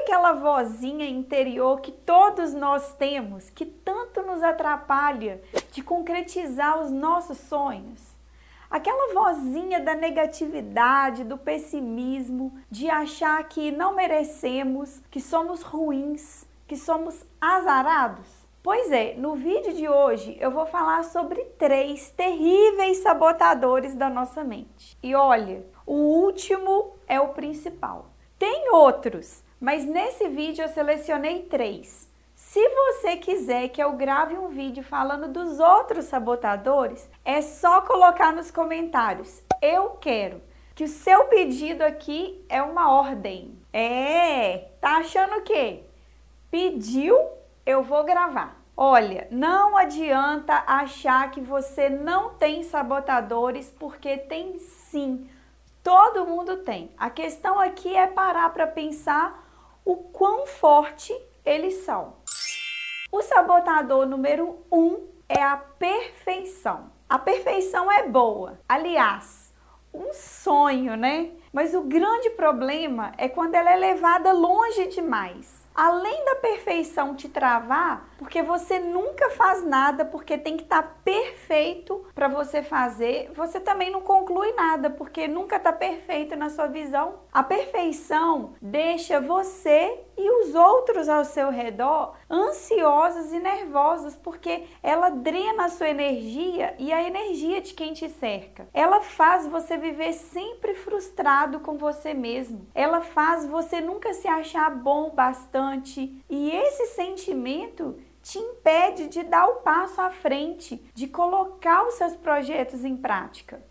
Aquela vozinha interior que todos nós temos, que tanto nos atrapalha de concretizar os nossos sonhos? Aquela vozinha da negatividade, do pessimismo, de achar que não merecemos, que somos ruins, que somos azarados? Pois é, no vídeo de hoje eu vou falar sobre três terríveis sabotadores da nossa mente. E olha, o último é o principal. Tem outros, mas nesse vídeo eu selecionei três. Se você quiser que eu grave um vídeo falando dos outros sabotadores, é só colocar nos comentários. Eu quero que o seu pedido aqui é uma ordem. É, tá achando o quê? Pediu, eu vou gravar. Olha, não adianta achar que você não tem sabotadores, porque tem sim. Todo mundo tem. A questão aqui é parar para pensar o quão forte eles são. O sabotador número um é a perfeição. A perfeição é boa. Aliás, um sonho, né? Mas o grande problema é quando ela é levada longe demais além da perfeição te travar, porque você nunca faz nada, porque tem que estar tá perfeito para você fazer, você também não conclui nada, porque nunca está perfeito na sua visão. A perfeição deixa você e os outros ao seu redor ansiosos e nervosos, porque ela drena a sua energia e a energia de quem te cerca. Ela faz você viver sempre frustrado com você mesmo. Ela faz você nunca se achar bom bastante. E esse sentimento te impede de dar o passo à frente, de colocar os seus projetos em prática.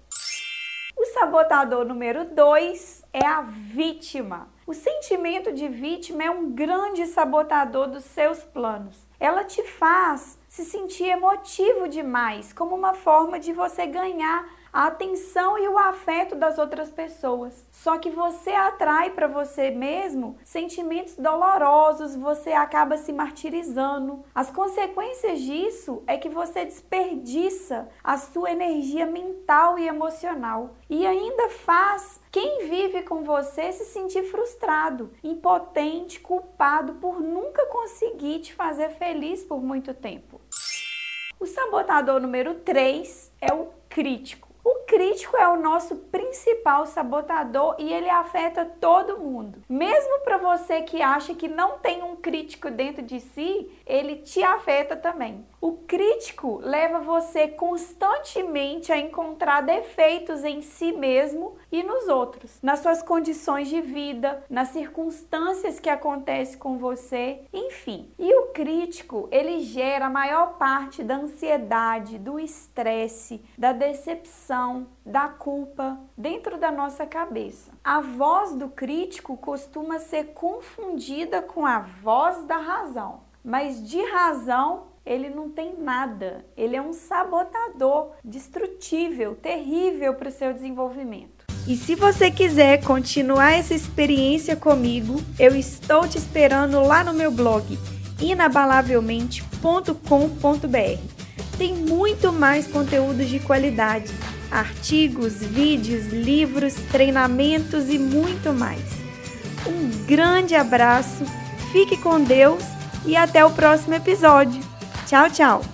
O sabotador número 2 é a vítima. O sentimento de vítima é um grande sabotador dos seus planos. Ela te faz se sentir emotivo demais, como uma forma de você ganhar a atenção e o afeto das outras pessoas. Só que você atrai para você mesmo sentimentos dolorosos, você acaba se martirizando. As consequências disso é que você desperdiça a sua energia mental e emocional e ainda faz quem vive com você se sentir frustrado, impotente, culpado por nunca conseguir te fazer feliz por muito tempo. O sabotador número 3 é o crítico. O crítico é o nosso principal sabotador e ele afeta todo mundo. Mesmo para você que acha que não tem um crítico dentro de si, ele te afeta também. O crítico leva você constantemente a encontrar defeitos em si mesmo e nos outros, nas suas condições de vida, nas circunstâncias que acontecem com você, enfim. E o crítico, ele gera a maior parte da ansiedade, do estresse, da decepção, da culpa dentro da nossa cabeça. A voz do crítico costuma ser confundida com a voz da razão, mas de razão ele não tem nada. Ele é um sabotador destrutível, terrível para o seu desenvolvimento. E se você quiser continuar essa experiência comigo, eu estou te esperando lá no meu blog inabalavelmente.com.br. Tem muito mais conteúdos de qualidade, artigos, vídeos, livros, treinamentos e muito mais. Um grande abraço, fique com Deus e até o próximo episódio. Tchau, tchau!